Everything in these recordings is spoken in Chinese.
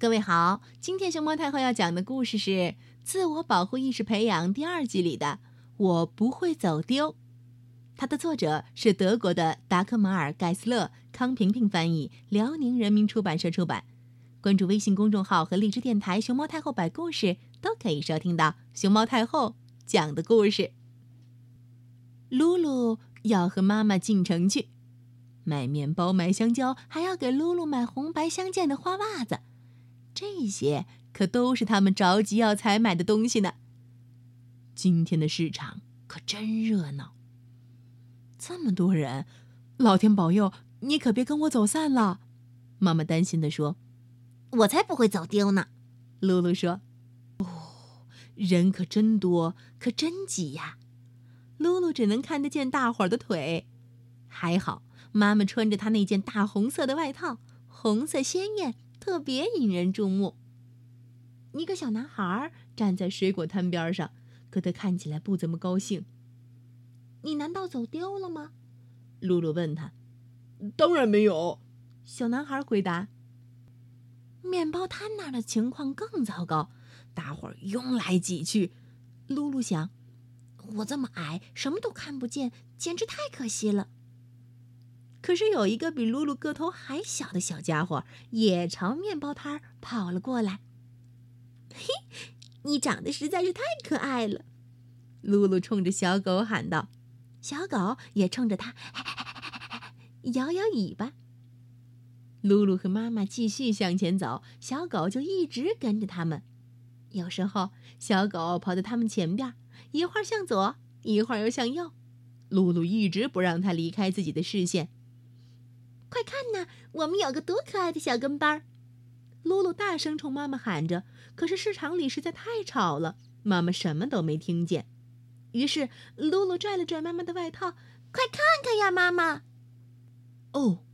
各位好，今天熊猫太后要讲的故事是《自我保护意识培养》第二季里的《我不会走丢》。它的作者是德国的达克马尔·盖斯勒，康平平翻译，辽宁人民出版社出版。关注微信公众号和荔枝电台“熊猫太后摆故事”，都可以收听到熊猫太后讲的故事。露露要和妈妈进城去，买面包、买香蕉，还要给露露买红白相间的花袜子。这些可都是他们着急要采买的东西呢。今天的市场可真热闹，这么多人，老天保佑你可别跟我走散了。妈妈担心地说：“我才不会走丢呢。”露露说：“哦，人可真多，可真挤呀。”露露只能看得见大伙儿的腿，还好妈妈穿着她那件大红色的外套，红色鲜艳。特别引人注目。一个小男孩站在水果摊边上，可他看起来不怎么高兴。你难道走丢了吗？露露问他。当然没有，小男孩回答。面包摊那儿的情况更糟糕，大伙儿拥来挤去。露露想，我这么矮，什么都看不见，简直太可惜了。可是有一个比露露个头还小的小家伙，也朝面包摊儿跑了过来。嘿，你长得实在是太可爱了！露露冲着小狗喊道，小狗也冲着它摇摇尾巴。露露和妈妈继续向前走，小狗就一直跟着他们。有时候，小狗跑到他们前边，一会儿向左，一会儿又向右。露露一直不让它离开自己的视线。快看呐，我们有个多可爱的小跟班！露露大声冲妈妈喊着。可是市场里实在太吵了，妈妈什么都没听见。于是露露拽了拽妈妈的外套：“快看看呀，妈妈！”哦，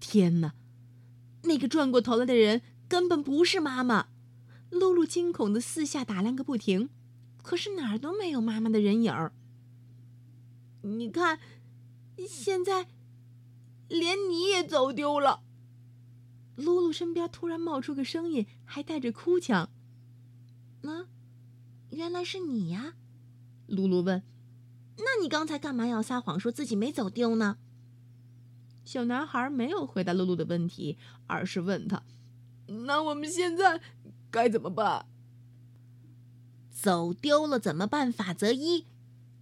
天哪！那个转过头来的人根本不是妈妈。露露惊恐的四下打量个不停，可是哪儿都没有妈妈的人影儿。你看，现在。连你也走丢了。露露身边突然冒出个声音，还带着哭腔：“啊，原来是你呀！”露露问：“那你刚才干嘛要撒谎说自己没走丢呢？”小男孩没有回答露露的问题，而是问他：“那我们现在该怎么办？”走丢了怎么办？法则一：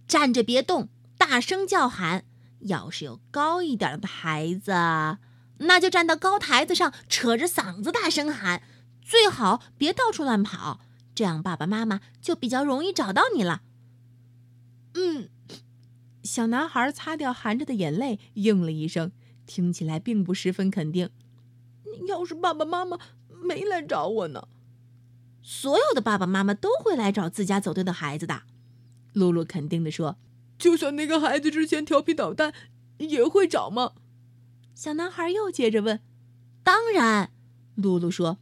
站着别动，大声叫喊。要是有高一点的孩子，那就站到高台子上，扯着嗓子大声喊，最好别到处乱跑，这样爸爸妈妈就比较容易找到你了。嗯，小男孩擦掉含着的眼泪，应了一声，听起来并不十分肯定。要是爸爸妈妈没来找我呢？所有的爸爸妈妈都会来找自家走丢的孩子的。露露肯定地说。就算那个孩子之前调皮捣蛋，也会找吗？小男孩又接着问。当然，露露说，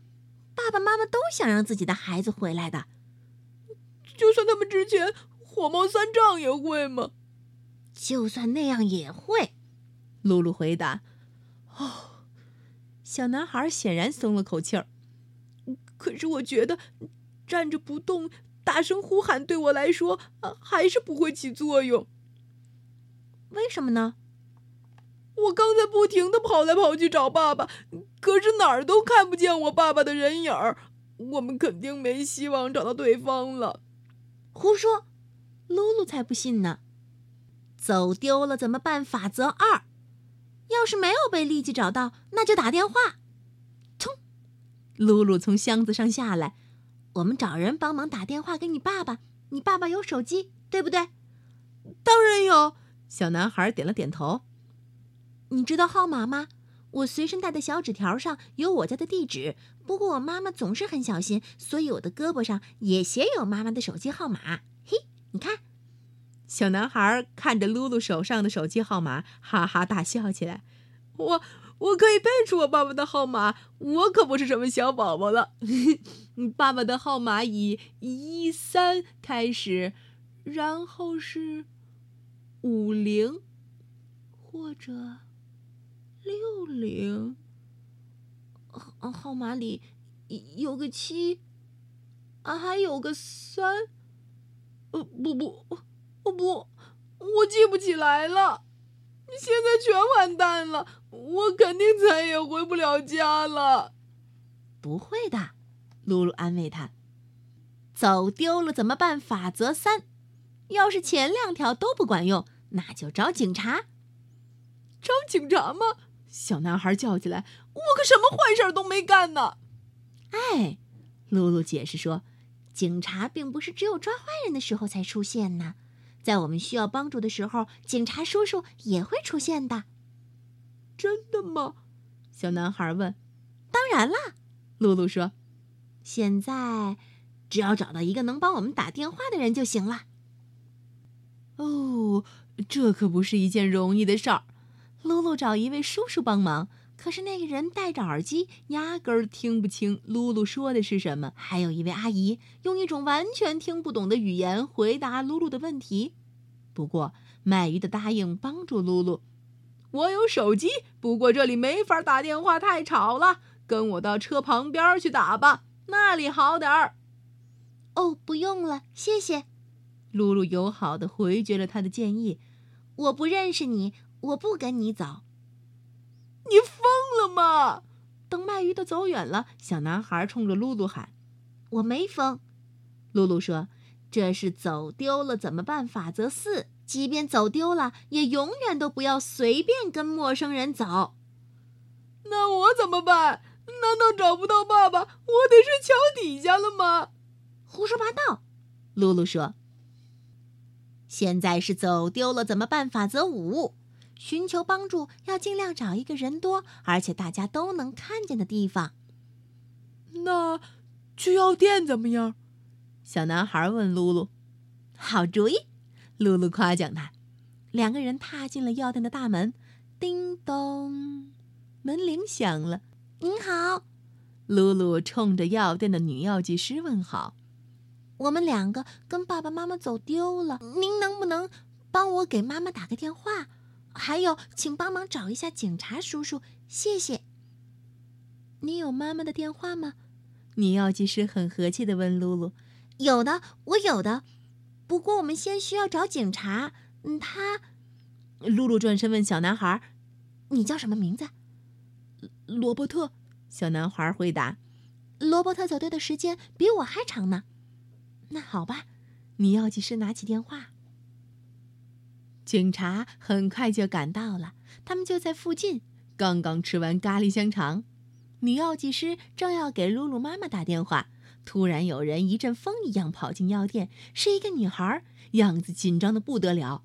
爸爸妈妈都想让自己的孩子回来的。就算他们之前火冒三丈，也会吗？就算那样也会，露露回答。哦，小男孩显然松了口气儿。可是我觉得，站着不动。大声呼喊对我来说，还是不会起作用。为什么呢？我刚才不停的跑来跑去找爸爸，可是哪儿都看不见我爸爸的人影儿。我们肯定没希望找到对方了。胡说！露露才不信呢。走丢了怎么办？法则二：要是没有被立即找到，那就打电话。冲！露露从箱子上下来。我们找人帮忙打电话给你爸爸。你爸爸有手机，对不对？当然有。小男孩点了点头。你知道号码吗？我随身带的小纸条上有我家的地址。不过我妈妈总是很小心，所以我的胳膊上也写有妈妈的手机号码。嘿，你看。小男孩看着露露手上的手机号码，哈哈大笑起来。我。我可以背出我爸爸的号码，我可不是什么小宝宝了。爸爸的号码以一三开始，然后是五零或者六零。号号码里有个七，啊，还有个三。呃，不不，我不，我记不起来了。现在全完蛋了，我肯定再也回不了家了。不会的，露露安慰他。走丢了怎么办？法则三：要是前两条都不管用，那就找警察。找警察吗？小男孩叫起来：“我可什么坏事都没干呢！”哎，露露解释说：“警察并不是只有抓坏人的时候才出现呢。”在我们需要帮助的时候，警察叔叔也会出现的。真的吗？小男孩问。当然啦，露露说。现在只要找到一个能帮我们打电话的人就行了。哦，这可不是一件容易的事儿。露露找一位叔叔帮忙，可是那个人戴着耳机，压根儿听不清露露说的是什么。还有一位阿姨用一种完全听不懂的语言回答露露的问题。不过卖鱼的答应帮助露露。我有手机，不过这里没法打电话，太吵了。跟我到车旁边去打吧，那里好点儿。哦，不用了，谢谢。露露友好的回绝了他的建议。我不认识你。我不跟你走，你疯了吗？等卖鱼的走远了，小男孩冲着露露喊：“我没疯。”露露说：“这是走丢了怎么办？法则四，即便走丢了，也永远都不要随便跟陌生人走。”那我怎么办？难道找不到爸爸，我得睡桥底下了吗？胡说八道！露露说：“现在是走丢了怎么办？法则五。”寻求帮助要尽量找一个人多而且大家都能看见的地方。那去药店怎么样？小男孩问露露。好主意，露露夸奖他。两个人踏进了药店的大门。叮咚，门铃响了。您好，露露冲着药店的女药剂师问好。我们两个跟爸爸妈妈走丢了，您能不能帮我给妈妈打个电话？还有，请帮忙找一下警察叔叔，谢谢。你有妈妈的电话吗？女药剂师很和气的问露露。有的，我有的。不过我们先需要找警察。嗯，他。露露转身问小男孩：“你叫什么名字？”罗伯特。小男孩回答：“罗伯特走丢的时间比我还长呢。”那好吧。女药剂师拿起电话。警察很快就赶到了，他们就在附近，刚刚吃完咖喱香肠。女药剂师正要给露露妈妈打电话，突然有人一阵风一样跑进药店，是一个女孩，样子紧张的不得了。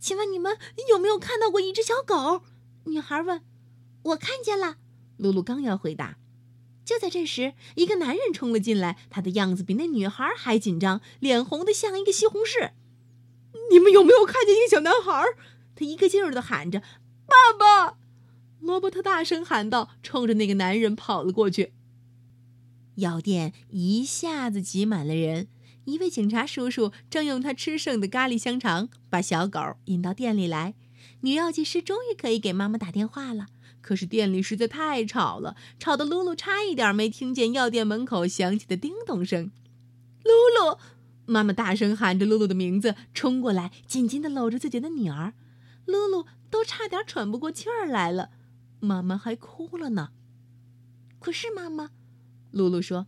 请问你们有没有看到过一只小狗？女孩问。我看见了。露露刚要回答，就在这时，一个男人冲了进来，他的样子比那女孩还紧张，脸红的像一个西红柿。你们有没有看见一个小男孩？他一个劲儿的喊着：“爸爸！”罗伯特大声喊道，冲着那个男人跑了过去。药店一下子挤满了人。一位警察叔叔正用他吃剩的咖喱香肠把小狗引到店里来。女药剂师终于可以给妈妈打电话了。可是店里实在太吵了，吵得露露差一点没听见药店门口响起的叮咚声。露露。妈妈大声喊着露露的名字，冲过来，紧紧地搂着自己的女儿。露露都差点喘不过气儿来了，妈妈还哭了呢。可是妈妈，露露说：“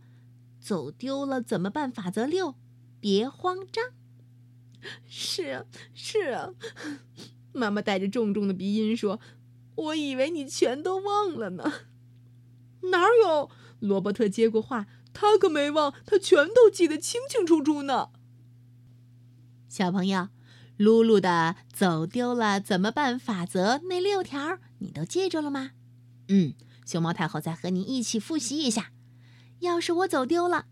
走丢了怎么办？法则六，别慌张。”是啊，是啊，妈妈带着重重的鼻音说：“我以为你全都忘了呢。”哪有？罗伯特接过话。他可没忘，他全都记得清清楚楚呢。小朋友，露露的走丢了怎么办？法则那六条你都记住了吗？嗯，熊猫太后再和你一起复习一下。要是我走丢了，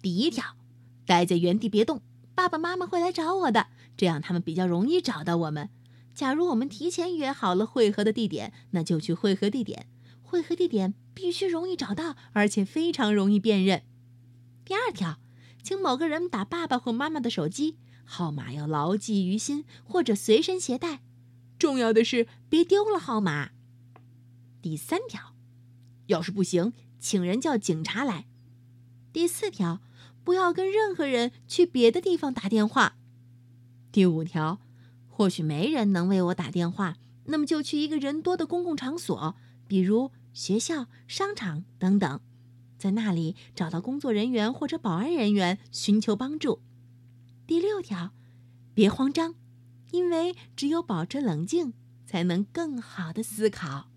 第一条，待在原地别动，爸爸妈妈会来找我的，这样他们比较容易找到我们。假如我们提前约好了汇合的地点，那就去汇合地点。汇合地点必须容易找到，而且非常容易辨认。第二条，请某个人打爸爸或妈妈的手机，号码要牢记于心或者随身携带。重要的是别丢了号码。第三条，要是不行，请人叫警察来。第四条，不要跟任何人去别的地方打电话。第五条，或许没人能为我打电话，那么就去一个人多的公共场所，比如学校、商场等等，在那里找到工作人员或者保安人员寻求帮助。第六条，别慌张，因为只有保持冷静，才能更好的思考。